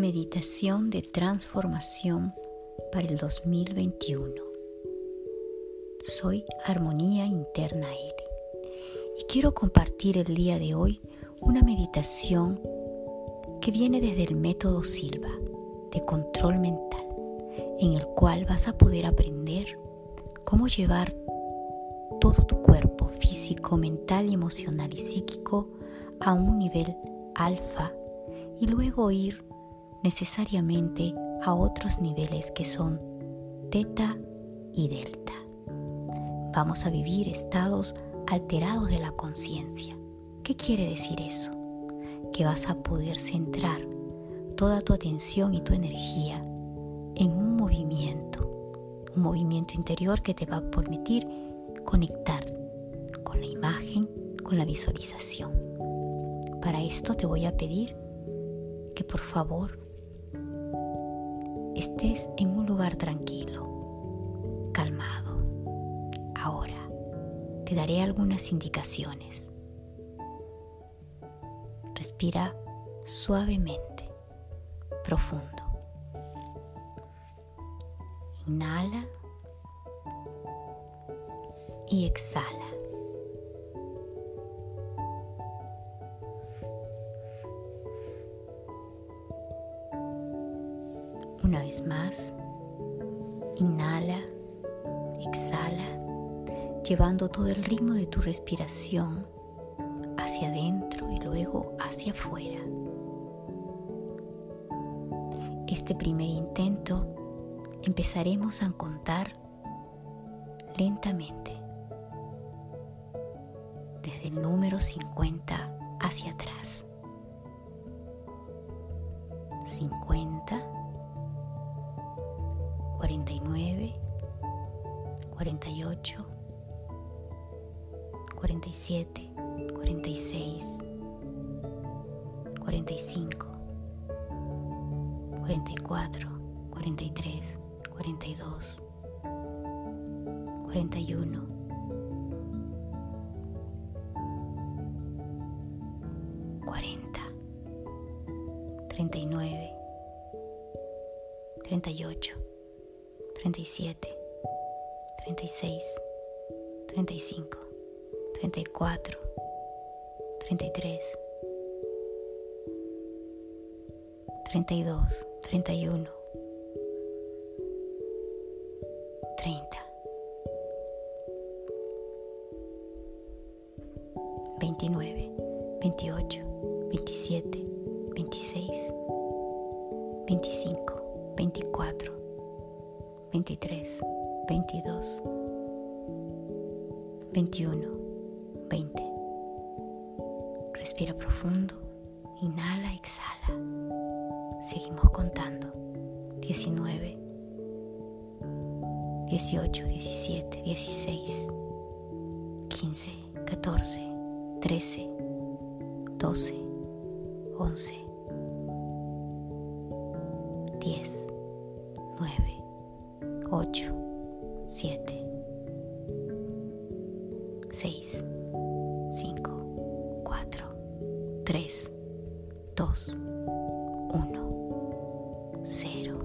Meditación de transformación para el 2021. Soy Armonía Interna L y quiero compartir el día de hoy una meditación que viene desde el método Silva de control mental, en el cual vas a poder aprender cómo llevar todo tu cuerpo físico, mental, emocional y psíquico a un nivel alfa y luego ir necesariamente a otros niveles que son teta y delta. Vamos a vivir estados alterados de la conciencia. ¿Qué quiere decir eso? Que vas a poder centrar toda tu atención y tu energía en un movimiento, un movimiento interior que te va a permitir conectar con la imagen, con la visualización. Para esto te voy a pedir que por favor estés en un lugar tranquilo, calmado. Ahora te daré algunas indicaciones. Respira suavemente, profundo. Inhala y exhala. Una vez más, inhala, exhala, llevando todo el ritmo de tu respiración hacia adentro y luego hacia afuera. Este primer intento empezaremos a contar lentamente desde el número 50 hacia atrás. 50 49, 48, 47, 46, 45, 44, 43, 42, 41, 40, 39, 38, 37, 36, 35, 34, 33, 32, 31, 30, 29, 23, 22, 21, 20. Respira profundo, inhala, exhala. Seguimos contando. 19, 18, 17, 16, 15, 14, 13, 12, 11, 10, 9, 8, 7, 6, 5, 4, 3, 2, 1, 0.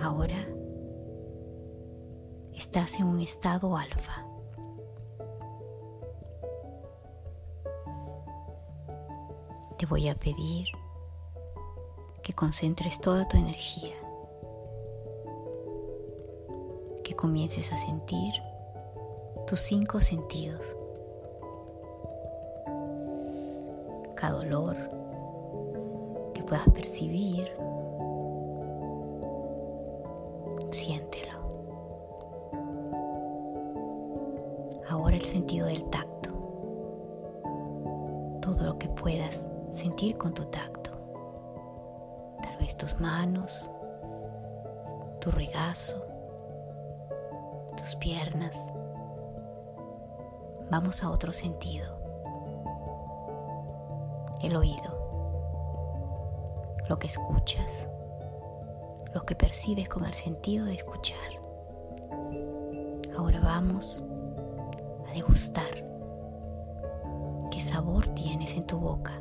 Ahora estás en un estado alfa. Te voy a pedir que concentres toda tu energía, que comiences a sentir tus cinco sentidos, cada olor que puedas percibir, siéntelo. Ahora el sentido del tacto, todo lo que puedas sentir con tu tacto tus manos, tu regazo, tus piernas. Vamos a otro sentido. El oído. Lo que escuchas. Lo que percibes con el sentido de escuchar. Ahora vamos a degustar qué sabor tienes en tu boca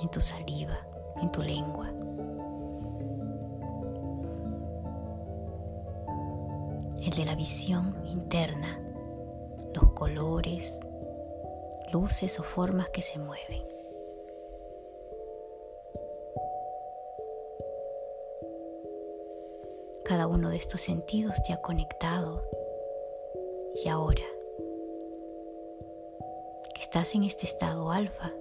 en tu saliva, en tu lengua. El de la visión interna, los colores, luces o formas que se mueven. Cada uno de estos sentidos te ha conectado y ahora que estás en este estado alfa,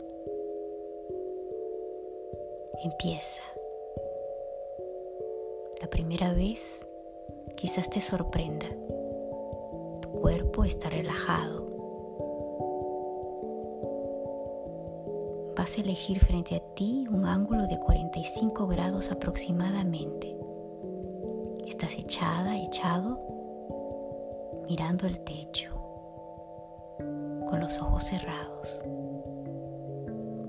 empieza. La primera vez quizás te sorprenda. Tu cuerpo está relajado. Vas a elegir frente a ti un ángulo de 45 grados aproximadamente estás echada, echado, mirando el techo, con los ojos cerrados.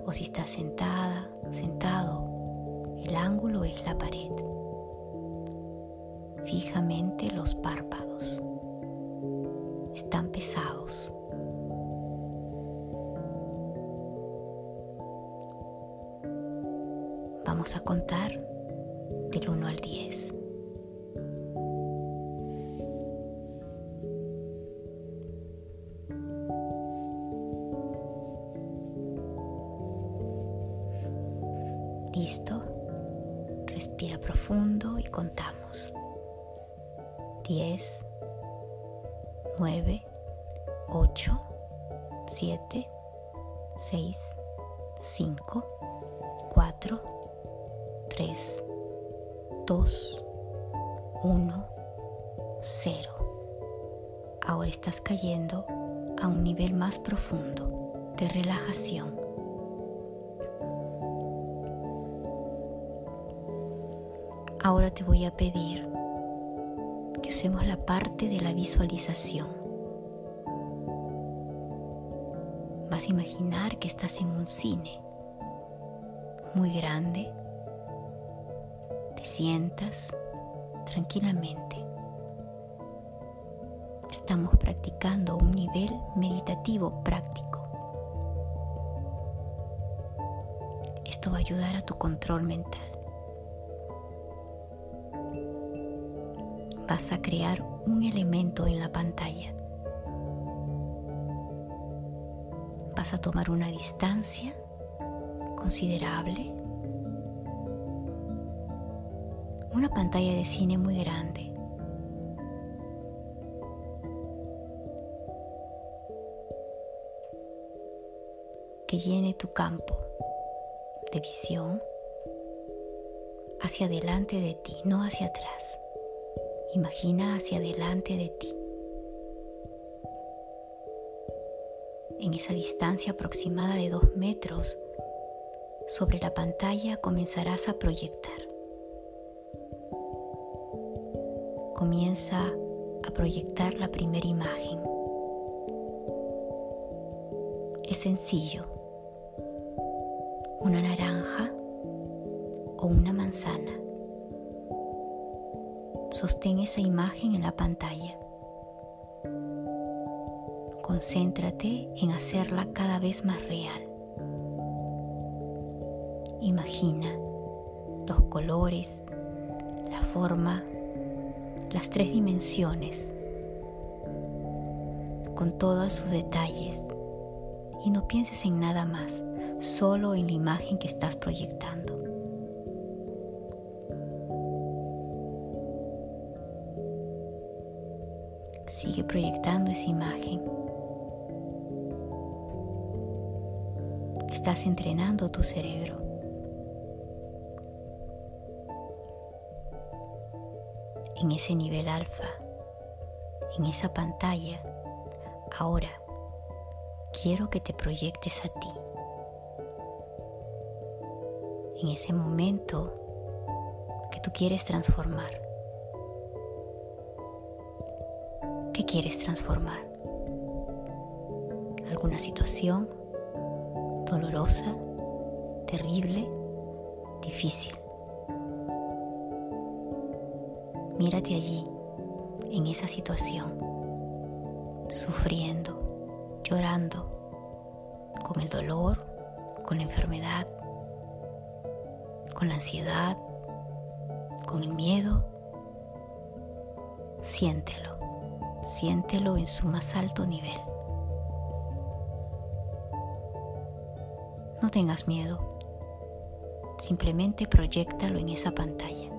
O si estás sentada, sentado, el ángulo es la pared. Fijamente los párpados. Están pesados. Vamos a contar del 1 al 10. 2, 1, 0. Ahora estás cayendo a un nivel más profundo de relajación Ahora te voy a pedir que usemos la parte de la visualización. Vas a imaginar que estás en un cine muy grande. Sientas tranquilamente. Estamos practicando un nivel meditativo práctico. Esto va a ayudar a tu control mental. vas a crear un elemento en la pantalla. Vas a tomar una distancia considerable. Una pantalla de cine muy grande. que llene tu campo de visión hacia delante de ti, no hacia atrás. Imagina hacia adelante de ti. En esa distancia aproximada de dos metros, sobre la pantalla comenzarás a proyectar. Comienza a proyectar la primera imagen. Es sencillo. Una naranja o una manzana. Sostén esa imagen en la pantalla. Concéntrate en hacerla cada vez más real. Imagina los colores, la forma, las tres dimensiones, con todos sus detalles. Y no pienses en nada más, solo en la imagen que estás proyectando. Sigue proyectando esa imagen. Estás entrenando tu cerebro. En ese nivel alfa, en esa pantalla, ahora quiero que te proyectes a ti. En ese momento que tú quieres transformar. ¿Qué quieres transformar? ¿Alguna situación dolorosa, terrible, difícil? Mírate allí, en esa situación, sufriendo, llorando, con el dolor, con la enfermedad, con la ansiedad, con el miedo. Siéntelo, siéntelo en su más alto nivel. No tengas miedo, simplemente proyectalo en esa pantalla.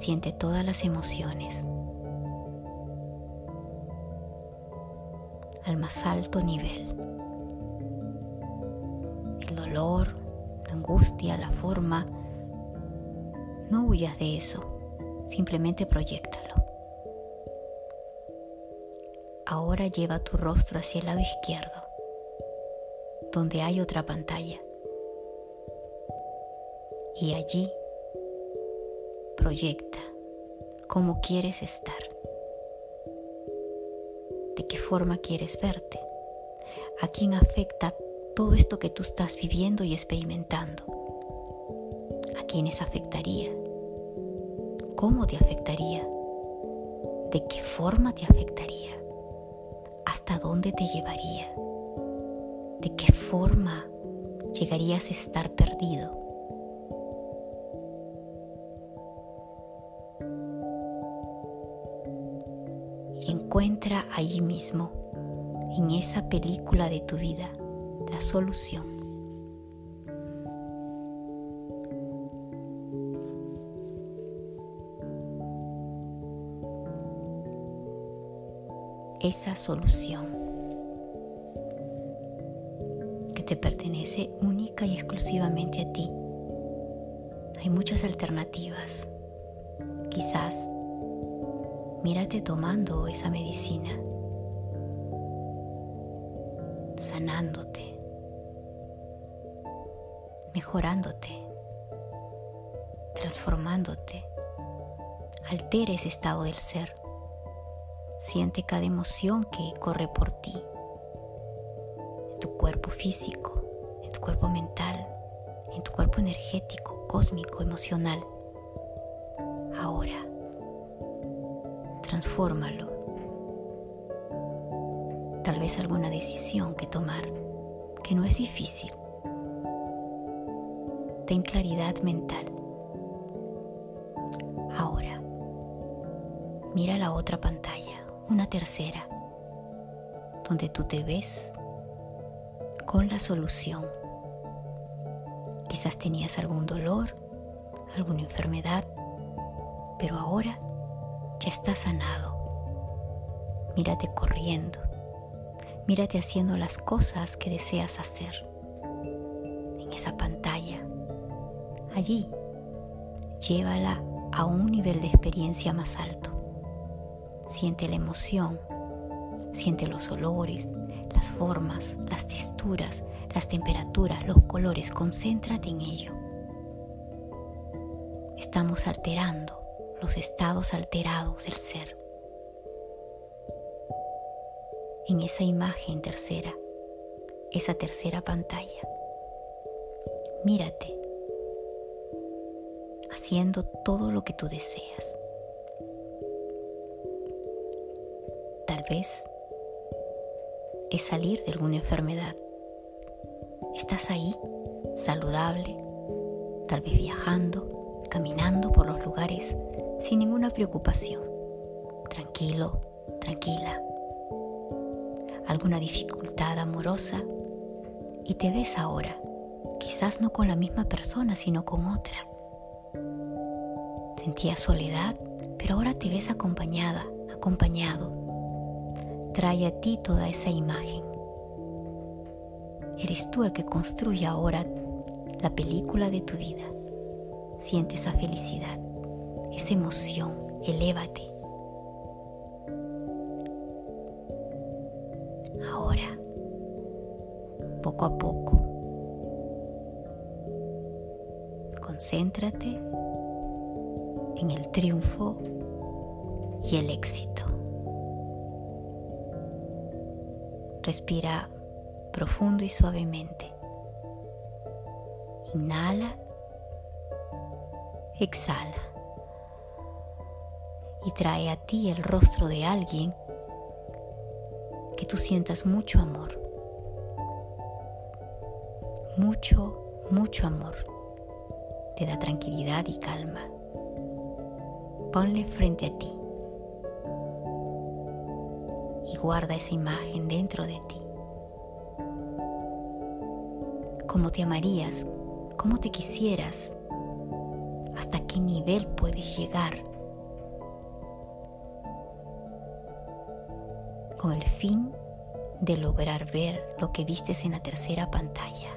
Siente todas las emociones al más alto nivel. El dolor, la angustia, la forma. No huyas de eso, simplemente proyectalo. Ahora lleva tu rostro hacia el lado izquierdo, donde hay otra pantalla. Y allí proyecta cómo quieres estar de qué forma quieres verte, a quién afecta todo esto que tú estás viviendo y experimentando, a quiénes afectaría, cómo te afectaría, de qué forma te afectaría, hasta dónde te llevaría, de qué forma llegarías a estar perdido encuentra allí mismo, en esa película de tu vida, la solución. Esa solución que te pertenece única y exclusivamente a ti. Hay muchas alternativas. Quizás mírate tomando esa medicina, sanándote, mejorándote, transformándote. Altera ese estado del ser. Siente cada emoción que corre por ti, en tu cuerpo físico, en tu cuerpo mental, en tu cuerpo energético, cósmico, emocional. Ahora transfórmalo. Tal vez alguna decisión que tomar, que no es difícil. Ten claridad mental. Ahora, mira la otra pantalla, una tercera, donde tú te ves con la solución. Quizás tenías algún dolor, alguna enfermedad, pero ahora ya está sanado. Mírate corriendo, mírate haciendo las cosas que deseas hacer. En esa pantalla, allí, llévala a un nivel de experiencia más alto. Siente la emoción, siente los olores, las formas, las texturas, las temperaturas, los colores, concéntrate en ello. Estamos alterando los estados alterados del ser. En esa imagen tercera, esa tercera pantalla, mírate haciendo todo lo que tú deseas. Tal vez es salir de alguna enfermedad. Estás ahí, saludable, tal vez viajando, caminando por los lugares sin ninguna preocupación, tranquilo, tranquila. Alguna dificultad amorosa y te ves ahora, quizás no con la misma persona, sino con otra. Sentías soledad, pero ahora te ves acompañada, acompañado. Trae a ti toda esa imagen. Eres tú el que construye ahora la película de tu vida. Siente esa felicidad esa emoción, elévate. Ahora, poco a poco, concéntrate en el triunfo y el éxito. Respira profundo y suavemente. Inhala. Exhala y trae a ti el rostro de alguien que tú sientas mucho amor, mucho, mucho amor, te da tranquilidad y calma. Ponle frente a ti y guarda esa imagen dentro de ti. ¿Cómo te amarías? ¿Cómo te quisieras? ¿Hasta qué nivel puedes llegar? Con el fin de lograr ver lo que vistes en la tercera pantalla,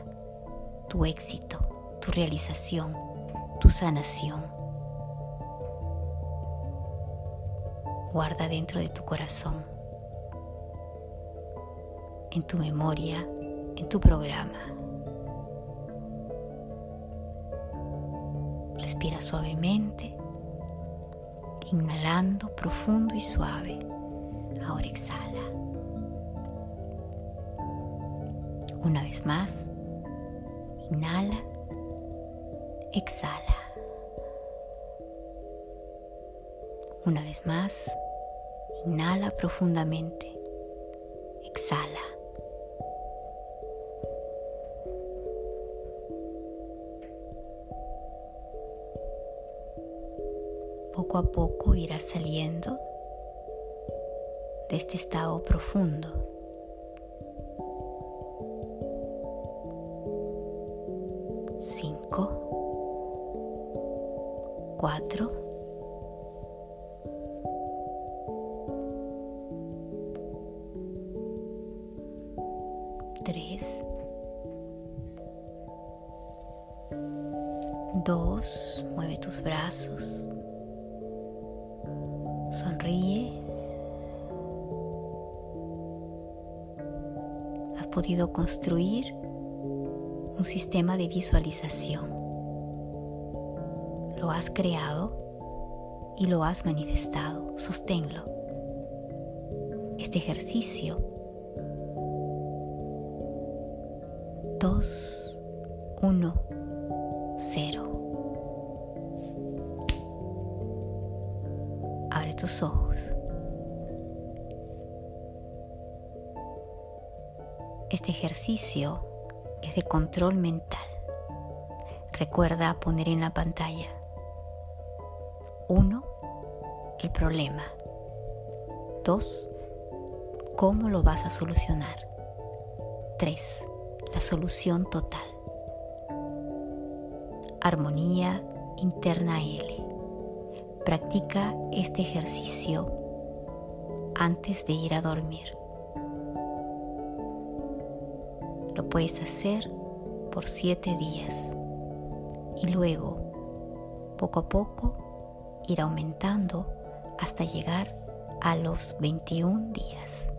tu éxito, tu realización, tu sanación. Guarda dentro de tu corazón, en tu memoria, en tu programa. Respira suavemente, inhalando profundo y suave. Ahora exhala. Una vez más, inhala, exhala. Una vez más, inhala profundamente, exhala. Poco a poco irás saliendo de este estado profundo. Cinco, cuatro, tres, dos, mueve tus brazos, sonríe. Has podido construir un sistema de visualización. Lo has creado y lo has manifestado. Sosténlo. Este ejercicio 2, 1, 0. Tus ojos. Este ejercicio es de control mental. Recuerda poner en la pantalla 1. El problema. 2. ¿Cómo lo vas a solucionar? 3. La solución total. Armonía interna L. Practica este ejercicio antes de ir a dormir. Lo puedes hacer por siete días y luego, poco a poco, ir aumentando hasta llegar a los 21 días.